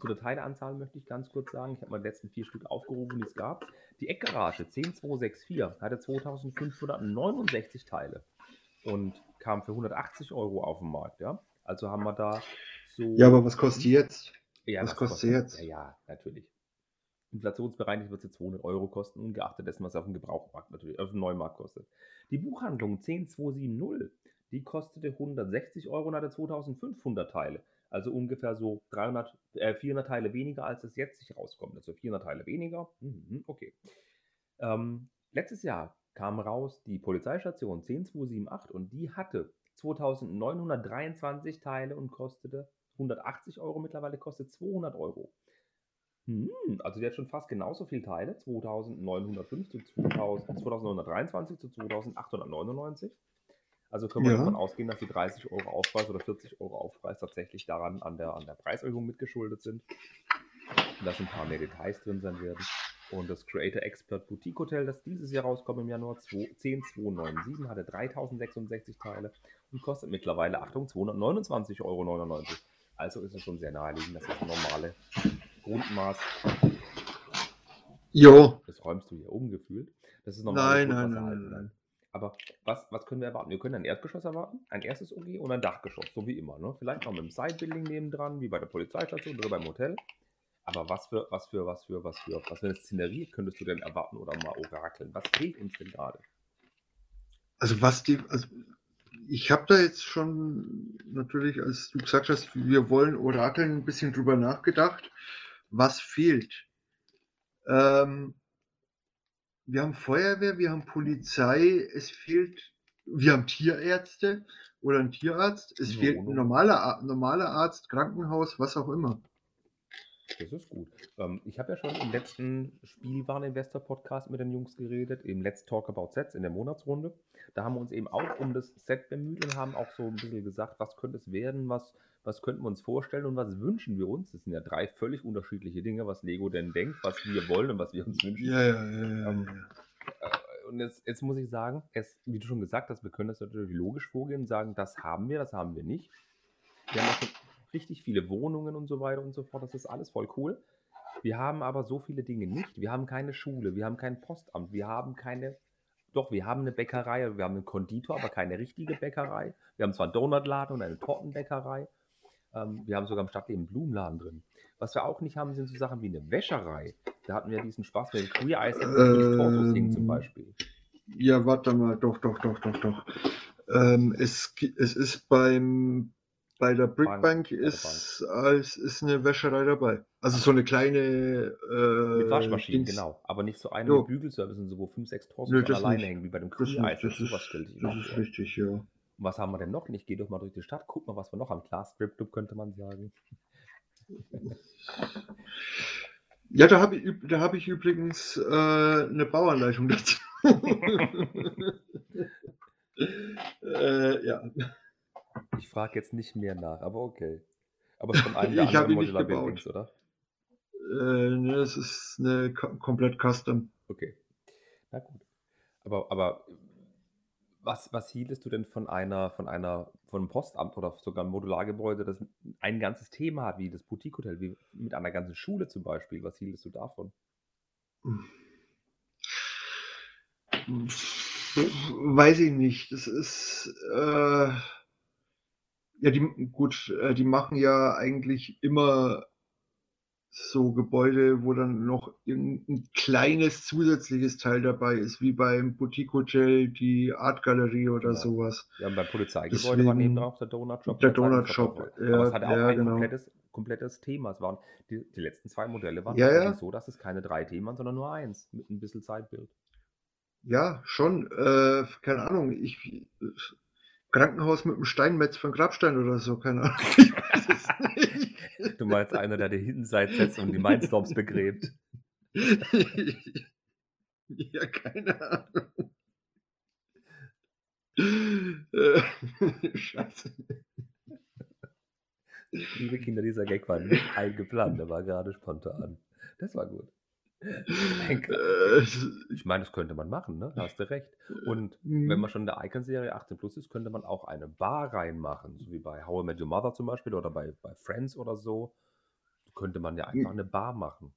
Zu der Teileanzahl möchte ich ganz kurz sagen, ich habe mal die letzten vier Stück aufgerufen, die es gab. Die Eckgarage 10264 hatte 2569 Teile und kam für 180 Euro auf den Markt. Ja? Also haben wir da so.
Ja, aber was kostet die jetzt?
Ja,
was kostet jetzt?
Ja, ja, natürlich. Inflationsbereinigt wird sie 200 Euro kosten, ungeachtet dessen, was auf dem Gebrauchmarkt natürlich, auf dem Neumarkt kostet. Die Buchhandlung 10270, die kostete 160 Euro und hatte 2500 Teile. Also ungefähr so 300, äh, 400 Teile weniger, als es jetzt sich rauskommt. Also 400 Teile weniger. Mhm, okay. Ähm, letztes Jahr kam raus die Polizeistation 10278 und die hatte 2923 Teile und kostete 180 Euro. Mittlerweile kostet 200 Euro. Hm, also die hat schon fast genauso viele Teile. 2905 zu 2000, 2923 zu 2899. Also können wir
Ja.
davon ausgehen, dass die 30 Euro Aufpreis oder 40 Euro Aufpreis tatsächlich daran an der, an der Preiserhöhung mitgeschuldet sind. Und dass ein paar mehr Details drin sein werden. Und das Creator Expert Boutique Hotel, das dieses Jahr rauskommt im Januar 10297, hatte 3066 Teile und kostet mittlerweile, Achtung, 229,99 Euro. Also ist es schon sehr naheliegend, das ist ein normale Grundmaß.
Jo.
Das räumst du hier umgefühlt. Das ist
normal. Nein, nein, nein, nein.
Aber was, was können wir erwarten? Wir können ein Erdgeschoss erwarten, ein erstes OG und ein Dachgeschoss, so wie immer. Ne? Vielleicht noch mit einem Sidebuilding nebendran, wie bei der Polizeistation oder beim Hotel. Aber was für, was für, was für, was für, was für eine Szenerie könntest du denn erwarten oder mal orakeln? Was fehlt uns denn gerade?
Also was die, also ich habe da jetzt schon natürlich, als du gesagt hast, wir wollen orakeln, ein bisschen drüber nachgedacht, was fehlt. Ähm, wir haben Feuerwehr, wir haben Polizei, es fehlt, wir haben Tierärzte oder ein Tierarzt, es fehlt ein normaler, normaler Arzt, Krankenhaus, was auch immer.
Das ist gut. Ähm, ich habe ja schon im letzten Spielwareninvestor-Podcast mit den Jungs geredet, im Let's Talk About Sets in der Monatsrunde. Da haben wir uns eben auch um das Set bemüht und haben auch so ein bisschen gesagt, was könnte es werden, was, was könnten wir uns vorstellen und was wünschen wir uns. Das sind ja drei völlig unterschiedliche Dinge, was Lego denn denkt, was wir wollen und was wir uns wünschen.
Ja, ja, ja. ja, ähm.
Äh, und jetzt, jetzt muss ich sagen, es, wie du schon gesagt hast, wir können das natürlich logisch vorgehen und sagen, das haben wir, das haben wir nicht. Wir haben auch schon richtig viele Wohnungen und so weiter und so fort. Das ist alles voll cool. Wir haben aber so viele Dinge nicht. Wir haben keine Schule, wir haben kein Postamt, wir haben keine. Doch, wir haben eine Bäckerei, wir haben einen Konditor, aber keine richtige Bäckerei. Wir haben zwar einen Donutladen und eine Tortenbäckerei. Ähm, wir haben sogar im Stadtleben einen Blumenladen drin. Was wir auch nicht haben, sind so Sachen wie eine Wäscherei. Da hatten wir diesen Spaß mit dem Queer Eyes und ähm, Torsos hingen zum Beispiel.
Ja, warte mal, doch, doch, doch, doch, doch. Ähm, es, es ist beim bei der Brickbank ist, als, ist eine Wäscherei dabei. Also so eine kleine. Äh,
mit Waschmaschinen, Dings. genau. Aber nicht so eine jo. mit Bügelservice und so, wo fünf, sechs Torsos Nö, alleine nicht. hängen, wie bei dem Kücheneis.
Das, das, das, ist, das ist richtig, ja. Und
was haben wir denn noch? Ich gehe doch mal durch die Stadt, guck mal, was wir noch haben. Klar, Strip Club könnte man sagen.
Ja, da habe ich, hab ich übrigens äh, eine Bauanleitung dazu. äh, ja.
Ich frage jetzt nicht mehr nach, aber okay. Aber von einem der Ich anderen Modular Buildings, oder?
Äh, ne, es ist eine komplett Custom.
Okay. Na gut. Aber, aber was, was hieltest du denn von einer, von einer, von einem Postamt oder sogar einem Modulargebäude, das ein ganzes Thema hat, wie das Boutique-Hotel, wie mit einer ganzen Schule zum Beispiel? Was hieltest du davon?
Weiß ich nicht. Das ist, äh, ja, die, gut, äh, die machen ja eigentlich immer so Gebäude, wo dann noch ein kleines zusätzliches Teil dabei ist, wie beim Boutique Hotel, die Art Galerie oder ja. sowas.
Ja, und beim Polizeigebäude Deswegen, war neben auch der Donut Shop.
Der Donut Shop,
ja. Aber es hatte auch ja, ein genau. komplettes, komplettes Thema. Es waren, die, die letzten zwei Modelle waren
ja,
so, dass es keine drei Themen waren, sondern nur eins, mit ein bisschen Zeitbild.
Ja, schon. Äh, keine Ahnung. Ich, Krankenhaus mit einem Steinmetz von Grabstein oder so, keine Ahnung. Ich weiß
es nicht. Du meinst einer, der die Hinseite setzt und die Mindstorms begräbt.
ja, keine Ahnung. Scheiße.
Liebe Kinder, dieser Gag war nicht eingeplant, der war gerade spontan. Das war gut. Äh, ich meine, das könnte man machen, ne? Da hast du recht. Und wenn mhm. man schon in der Icon-Serie 18 plus ist, könnte man auch eine Bar reinmachen, so wie bei How I Met Your Mother zum Beispiel oder bei, bei Friends oder so. Könnte man ja einfach eine Bar machen.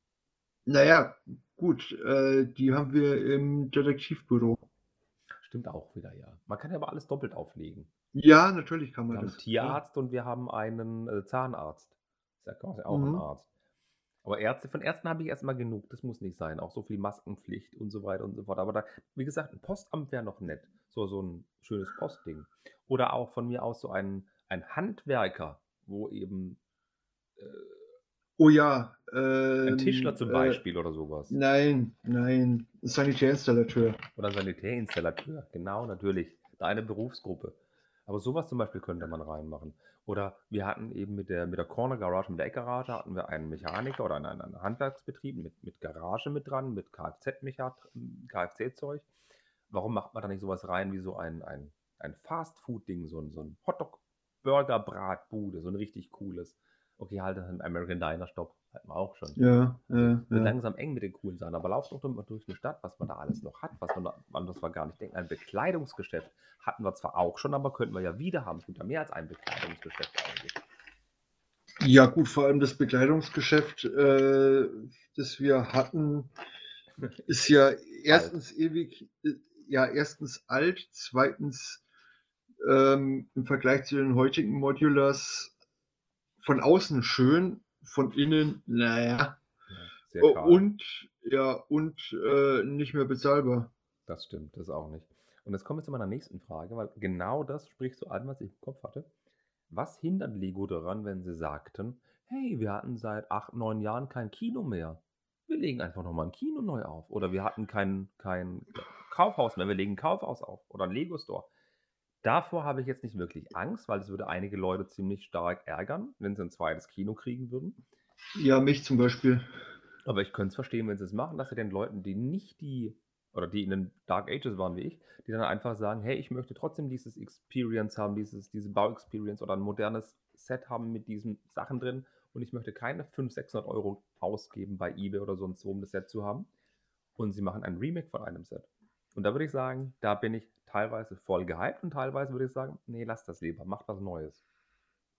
Naja, gut, äh, die haben wir im Detektivbüro.
Stimmt auch wieder, ja. Man kann ja aber alles doppelt auflegen.
Ja, natürlich kann man
wir das. Haben Tierarzt ja. und wir haben einen äh, Zahnarzt. Ist ja quasi auch mhm. ein Arzt. Aber Ärzte, von Ärzten habe ich erstmal genug. Das muss nicht sein. Auch so viel Maskenpflicht und so weiter und so fort. Aber da, wie gesagt, ein Postamt wäre noch nett. So, so ein schönes Postding. Oder auch von mir aus so ein, ein Handwerker, wo eben.
Äh, oh ja. Äh,
ein Tischler zum ähm, Beispiel äh, oder sowas.
Nein, nein. Sanitärinstallateur.
Oder Sanitärinstallateur, genau, natürlich. Da eine Berufsgruppe. Aber sowas zum Beispiel könnte man reinmachen. Oder wir hatten eben mit der, mit der Corner Garage, mit der Eckgarage, hatten wir einen Mechaniker oder einen, einen Handwerksbetrieb mit, mit Garage mit dran, mit Kfz-Zeug. Warum macht man da nicht sowas rein wie so ein, ein, ein Fast-Food-Ding, so ein, so ein Hotdog-Burger-Bratbude, so ein richtig cooles. Okay, halt ein American Diner, stopp. Hatten wir auch schon.
Ja, ja,
Wird
ja.
langsam eng mit den coolen Sachen. Aber lauft doch mal durch eine Stadt, was man da alles noch hat, was man da, an das wir gar nicht denken. Ein Bekleidungsgeschäft hatten wir zwar auch schon, aber könnten wir ja wieder haben. Es gibt ja mehr als ein Bekleidungsgeschäft eigentlich.
Ja, gut, vor allem das Bekleidungsgeschäft, äh, das wir hatten, ist ja erstens ewig, äh, ja, erstens alt, zweitens ähm, im Vergleich zu den heutigen Modulars von außen schön, von innen, naja,
Ja, sehr
Oh, und ja, und äh, nicht mehr bezahlbar.
Das stimmt, das auch nicht. Und jetzt kommen wir zu meiner nächsten Frage, weil genau das spricht so an, was ich im Kopf hatte. Was hindert Lego daran, wenn sie sagten, hey, wir hatten seit acht, neun Jahren kein Kino mehr. Wir legen einfach nochmal ein Kino neu auf. Oder wir hatten kein, kein Kaufhaus mehr, wir legen ein Kaufhaus auf. Oder ein Lego-Store. Davor habe ich jetzt nicht wirklich Angst, weil es würde einige Leute ziemlich stark ärgern, wenn sie ein zweites Kino kriegen würden.
Ja, mich zum Beispiel.
Aber ich könnte es verstehen, wenn sie es machen, dass sie den Leuten, die nicht die, oder die in den Dark Ages waren wie ich, die dann einfach sagen, hey, ich möchte trotzdem dieses Experience haben, dieses, diese Bau-Experience oder ein modernes Set haben mit diesen Sachen drin und ich möchte keine 500, 600 Euro ausgeben bei eBay oder sonst wo, um das Set zu haben. Und sie machen ein Remake von einem Set. Und da würde ich sagen, da bin ich teilweise voll gehypt und teilweise würde ich sagen, nee, lass das lieber, macht was Neues.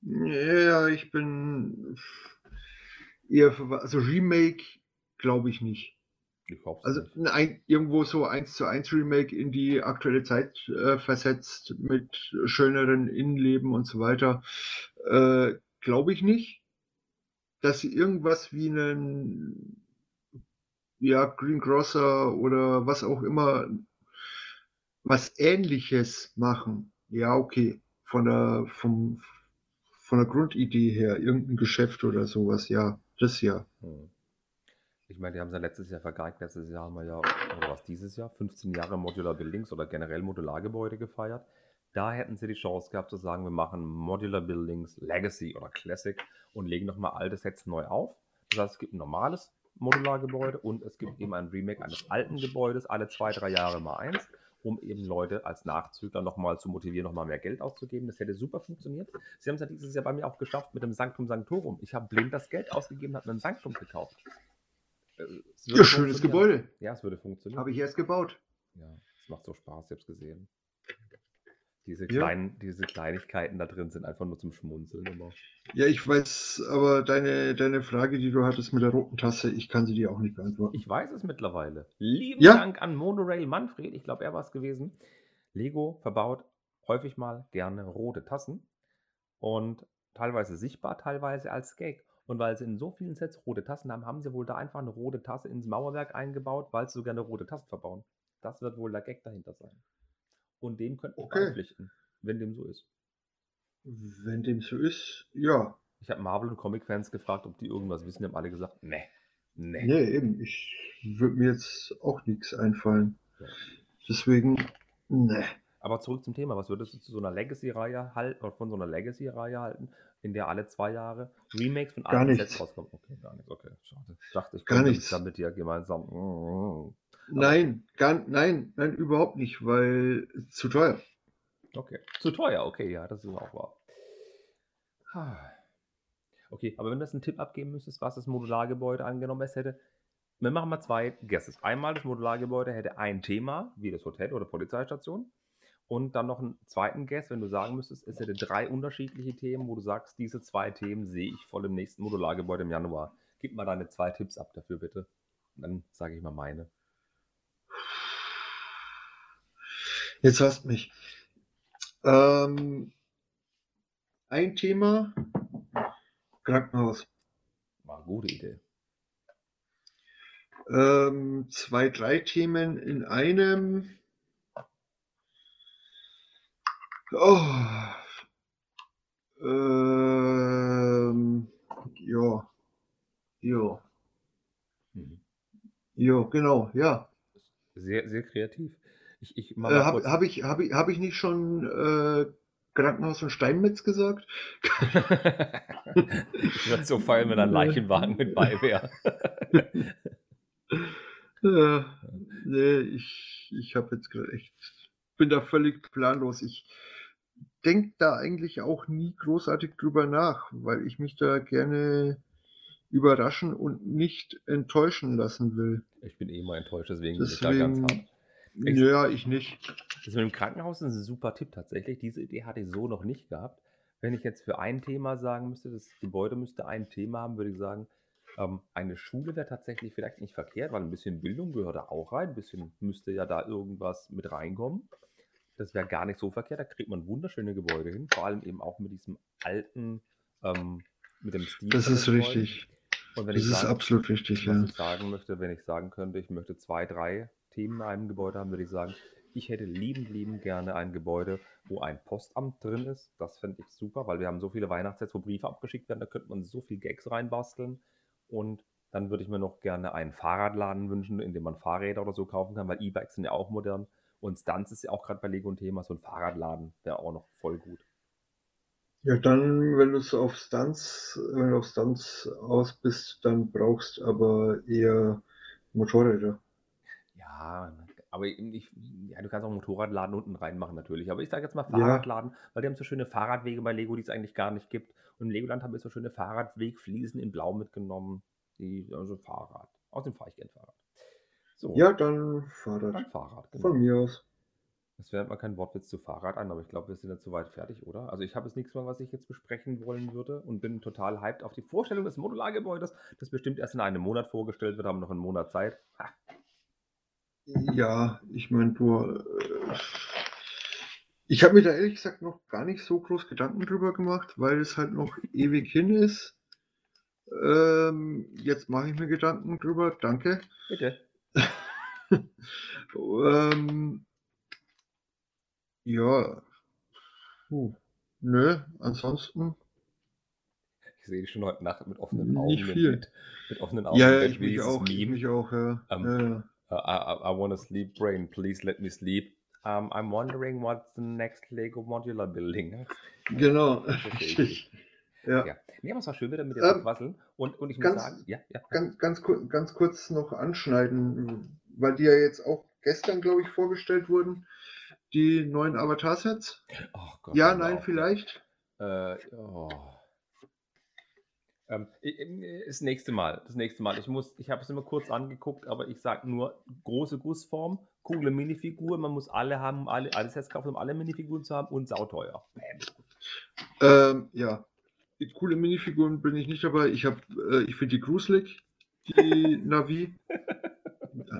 Ja, ich bin eher für, also Remake glaube ich nicht.
Ich hoffe
Also
nicht.
ein, ein- irgendwo so eins zu eins Remake in die aktuelle Zeit äh, versetzt mit schöneren Innenleben und so weiter, äh, glaube ich nicht. Dass sie irgendwas wie einen ja, Green Grosser oder was auch immer was ähnliches machen. Ja, okay. Von der, vom, von der Grundidee her, irgendein Geschäft oder sowas, ja, das ja.
Hm. Ich meine, die haben es ja letztes Jahr vergeigt. Letztes Jahr haben wir ja, oder was dieses Jahr, 15 Jahre Modular Buildings oder generell Modulargebäude gefeiert. Da hätten sie die Chance gehabt zu sagen, wir machen Modular Buildings Legacy oder Classic und legen nochmal alte Sets neu auf. Das heißt, es gibt ein normales Modulargebäude und es gibt eben ein Remake eines alten Gebäudes, alle zwei, drei Jahre mal eins, um eben Leute als Nachzügler nochmal zu motivieren, nochmal mehr Geld auszugeben. Das hätte super funktioniert. Sie haben es ja dieses Jahr bei mir auch geschafft mit dem Sanctum Sanctorum. Ich habe blind das Geld ausgegeben, habe mir ein Sanctum gekauft. Äh,
Ja, schönes. Gebäude.
Ja, es würde funktionieren.
Habe ich erst gebaut.
Ja, es macht so Spaß, ich habe es gesehen. Diese,
Ja.
kleinen, diese Kleinigkeiten da drin sind einfach nur zum Schmunzeln immer.
Ja, ich weiß, aber deine, deine Frage, die du hattest mit der roten Tasse, ich kann sie dir auch nicht beantworten.
Ich weiß es mittlerweile. Lieben
Ja.
Dank an Monorail Manfred, ich glaube, er war es gewesen. Lego verbaut häufig mal gerne rote Tassen und teilweise sichtbar, teilweise als Gag. Und weil sie in so vielen Sets rote Tassen haben, haben sie wohl da einfach eine rote Tasse ins Mauerwerk eingebaut, weil sie so gerne rote Tassen verbauen. Das wird wohl der Gag dahinter sein. Und dem könnten wir
Okay.
beipflichten, wenn dem so ist.
Wenn dem so ist, ja.
Ich habe Marvel- und Comic-Fans gefragt, ob die irgendwas wissen. Die haben alle gesagt, nee, nee.
Nee, eben. Ich würde mir jetzt auch nichts einfallen.
Ja.
Deswegen, ne.
Aber zurück zum Thema. Was würdest du zu so einer Legacy-Reihe halten, oder von so einer Legacy-Reihe halten, in der alle zwei Jahre Remakes von alten
nichts.
Sets rauskommen? Okay, gar nichts. Okay, schade. Ich dachte, ich
Gar nichts.
mich da mit dir gemeinsam.
Nein, gar, nein, nein, überhaupt nicht, weil zu teuer.
Okay. Zu teuer, okay, ja, das ist auch wahr. Ah. Okay, aber wenn du jetzt einen Tipp abgeben müsstest, was das Modulargebäude angenommen es hätte, wir machen mal zwei Guesses. Einmal das Modulargebäude hätte ein Thema, wie das Hotel oder Polizeistation. Und dann noch einen zweiten Guess, wenn du sagen müsstest, es hätte drei unterschiedliche Themen, wo du sagst, diese zwei Themen sehe ich voll im nächsten Modulargebäude im Januar. Gib mal deine zwei Tipps ab dafür, bitte. Dann sage ich mal meine.
Jetzt hast mich. Ähm, ein Thema, Krankenhaus.
War eine gute Idee.
Ähm, zwei, drei Themen in einem. Oh. Ähm, ja. Ja.
Mhm.
Ja, genau, ja.
Sehr, sehr kreativ. Ich, ich
Äh, Habe hab ich, hab ich, hab ich nicht schon äh, Krankenhaus und Steinmetz gesagt?
ich würde so feiern, wenn ein Leichenwagen mit bei wäre.
Äh, nee, ich, ich habe jetzt gerade echt, bin da völlig planlos. Ich denke da eigentlich auch nie großartig drüber nach, weil ich mich da gerne überraschen und nicht enttäuschen lassen will.
Ich bin eh mal enttäuscht, deswegen, bin ich da ganz
Deswegen,
hart.
Ja, ich nicht.
das mit dem Krankenhaus ist ein super Tipp tatsächlich. Diese Idee hatte ich so noch nicht gehabt. Wenn ich jetzt für ein Thema sagen müsste, das Gebäude müsste ein Thema haben, würde ich sagen, ähm, eine Schule wäre tatsächlich vielleicht nicht verkehrt, weil ein bisschen Bildung gehört da auch rein. Ein bisschen müsste ja da irgendwas mit reinkommen. Das wäre gar nicht so verkehrt. Da kriegt man wunderschöne Gebäude hin. Vor allem eben auch mit diesem alten, ähm, mit dem Stil
Das ist richtig.
Und wenn
Das
ich
ist
sagen,
absolut richtig,
was
ja.
ich sagen möchte, wenn ich sagen könnte, ich möchte zwei, drei Themen in einem Gebäude haben, würde ich sagen, ich hätte liebend, liebend gerne ein Gebäude, wo ein Postamt drin ist. Das fände ich super, weil wir haben so viele Weihnachtssets, wo Briefe abgeschickt werden, da könnte man so viel Gags reinbasteln. Und dann würde ich mir noch gerne einen Fahrradladen wünschen, in dem man Fahrräder oder so kaufen kann, weil E-Bikes sind ja auch modern. Und Stunts ist ja auch gerade bei Lego ein Thema, so ein Fahrradladen wäre auch noch voll gut.
Ja, dann, wenn du es auf Stunts, wenn du auf Stunts aus bist, dann brauchst aber eher Motorräder.
Ja, aber ich, ja, du kannst auch einen Motorradladen unten reinmachen natürlich. Aber ich sage jetzt mal
Ja,
Fahrradladen, weil die haben so schöne Fahrradwege bei Lego, die es eigentlich gar nicht gibt. Und im Legoland haben wir so schöne Fahrradwegfliesen in Blau mitgenommen. Die, also Fahrrad. Außerdem fahre ich gern Fahrrad. So,
ja, dann
dann
Fahrrad.
Fahrrad,
Von
genau.
mir aus.
Das wäre mal kein Wortwitz zu Fahrrad an, aber ich glaube, wir sind jetzt soweit fertig, oder? Also ich habe jetzt nichts mehr, was ich jetzt besprechen wollen würde und bin total hyped auf die Vorstellung des Modulargebäudes, das bestimmt erst in einem Monat vorgestellt wird, haben noch einen Monat Zeit. Ha,
Ja, ich meine, du. Äh, ich habe mir da ehrlich gesagt noch gar nicht so groß Gedanken drüber gemacht, weil es halt noch ewig hin ist. Ähm, jetzt mache ich mir Gedanken drüber, danke.
bitte.
ähm, ja, puh. Nö, ansonsten
Ich sehe dich schon heute Nacht mit offenen
nicht
Augen im
viel.
Bett. Mit offenen Augen
Ja, ich mich auch, ich mich auch, ja.
Um,
Ja, ja.
Uh, I, I, I wanna sleep, brain, please let me sleep. Um, I'm wondering what's the next Lego Modular Building.
Genau. Ja.
Ja. Nee, aber es war schön wieder mit dir
Ähm,
quasseln. Und, und ich muss
ganz,
sagen, ja, ja,
ganz, ganz, ganz kurz noch anschneiden, weil die ja jetzt auch gestern, glaube ich, vorgestellt wurden, die neuen Avatar-Sets.
Oh
Ja, nein,
ne?
vielleicht.
Äh, oh. Ähm, ich- das nächste Mal, das nächste Mal. Ich muss, ich habe es immer kurz angeguckt, aber ich sage nur große Gussform, coole Minifigur. Man muss alle haben, alle, alles jetzt kaufen, um alle Minifiguren zu haben und sauteuer.
Ähm, ja, die coole Minifiguren bin ich nicht dabei. Ich habe, äh, ich finde die gruselig, die Navi.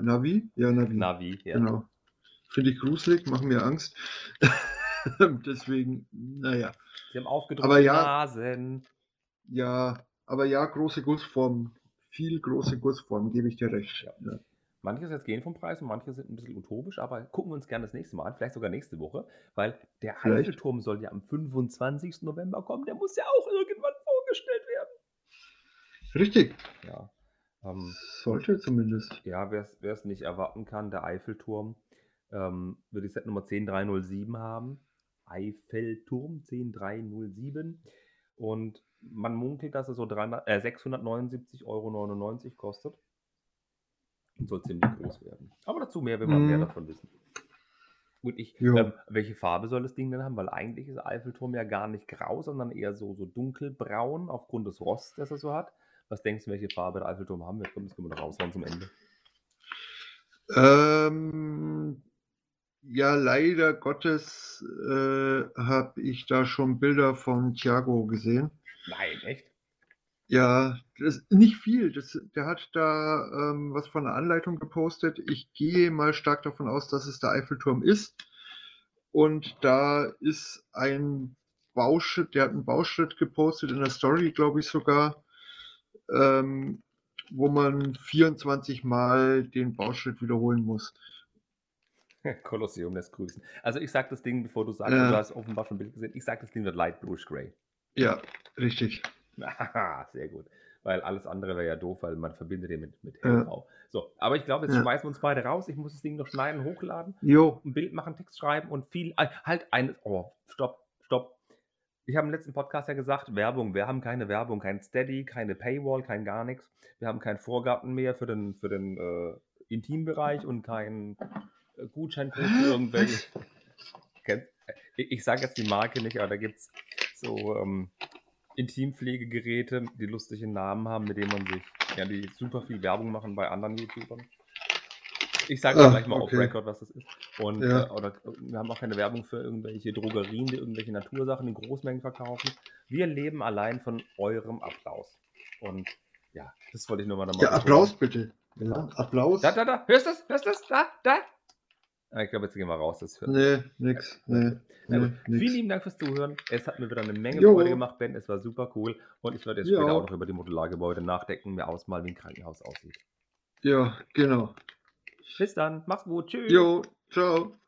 Navi? Ja, Navi.
Navi, ja.
Genau. Finde ich gruselig, machen mir Angst. Deswegen, naja.
Sie haben aufgedrückte
Aber ja,
Nasen.
ja, aber ja, große Gussformen. Viel große Gussformen, gebe ich dir recht.
Ja.
Ja.
Manche jetzt gehen vom Preis und manche sind ein bisschen utopisch, aber gucken wir uns gerne das nächste Mal an, vielleicht sogar nächste Woche, weil der. Eiffelturm soll ja am 25. November kommen. Der muss ja auch irgendwann vorgestellt werden.
Richtig.
Ja. Ähm,
Sollte zumindest.
Ja, wer es nicht erwarten kann, der Eiffelturm ähm, wird die Set Nummer 10307 haben. Eiffelturm 10307. Und man munkelt, dass er so 300, äh, 679,99 Euro kostet. Und soll ziemlich groß werden. Aber dazu mehr, wenn man mehr
Mhm.
davon wissen. Gut, ich, ähm, welche Farbe soll das Ding denn haben? Weil eigentlich ist Eiffelturm ja gar nicht grau, sondern eher so, so dunkelbraun aufgrund des Rosts, das er so hat. Was denkst du, welche Farbe der Eiffelturm haben wird? Komm, das können wir noch raushauen zum Ende.
Ähm, ja, leider Gottes äh, habe ich da schon Bilder von Thiago gesehen.
Nein, echt?
Ja, das nicht viel. Das, der hat da ähm, was von der Anleitung gepostet. Ich gehe mal stark davon aus, dass es der Eiffelturm ist. Und da ist ein Bauschritt, der hat einen Bauschritt gepostet in der Story, glaube ich sogar, ähm, wo man 24 Mal den Bauschritt wiederholen muss.
Kolosseum lässt grüßen. Also ich sag das Ding, bevor du sagst,
Ja.
du hast offenbar schon ein Bild gesehen, ich sag das Ding wird Light Bluish Gray.
Ja, richtig.
Sehr gut. Weil alles andere wäre ja doof, weil man verbindet den mit, mit
Ja.
hellgrau. So, aber ich glaube, jetzt
Ja.
schmeißen wir uns beide raus. Ich muss das Ding noch schneiden, hochladen,
Jo,
ein Bild machen, Text schreiben und viel. ah, Halt ein. Oh, stopp, stopp. Ich habe im letzten Podcast ja gesagt, Werbung. Wir haben keine Werbung, kein Steady, keine Paywall, kein gar nichts. Wir haben keinen Vorgarten mehr für den, für den äh, Intimbereich und keinen äh, Gutscheincode für irgendwelche. Kennt- Ich, ich sage jetzt die Marke nicht, aber da gibt es so, ähm, Intimpflegegeräte, die lustige Namen haben, mit denen man sich, ja, die super viel Werbung machen bei anderen YouTubern. Ich sage
Ah,
gleich mal auf
okay.
Record, was das ist. Und
Ja.
äh, oder, wir haben auch keine Werbung für irgendwelche Drogerien, die irgendwelche Natursachen in Großmengen verkaufen. Wir leben allein von eurem Applaus. Und ja, das wollte ich nur mal nochmal
Ja, Applaus bitte. Ja, Applaus.
Da, da, da. Hörst du das? Hörst du das? Da, da. Ah, Ich glaube, jetzt gehen wir raus. Das
Nee, nix. Nee, nee,
gut.
nix.
Vielen lieben Dank fürs Zuhören. Es hat mir wieder eine Menge
Jo.
Freude gemacht, Ben. Es war super cool. Und ich werde jetzt
Ja.
später auch noch über die Modulargebäude nachdenken, mir ausmalen, wie ein Krankenhaus aussieht.
Ja, genau.
Bis dann. Mach's gut. Tschüss.
Jo, ciao.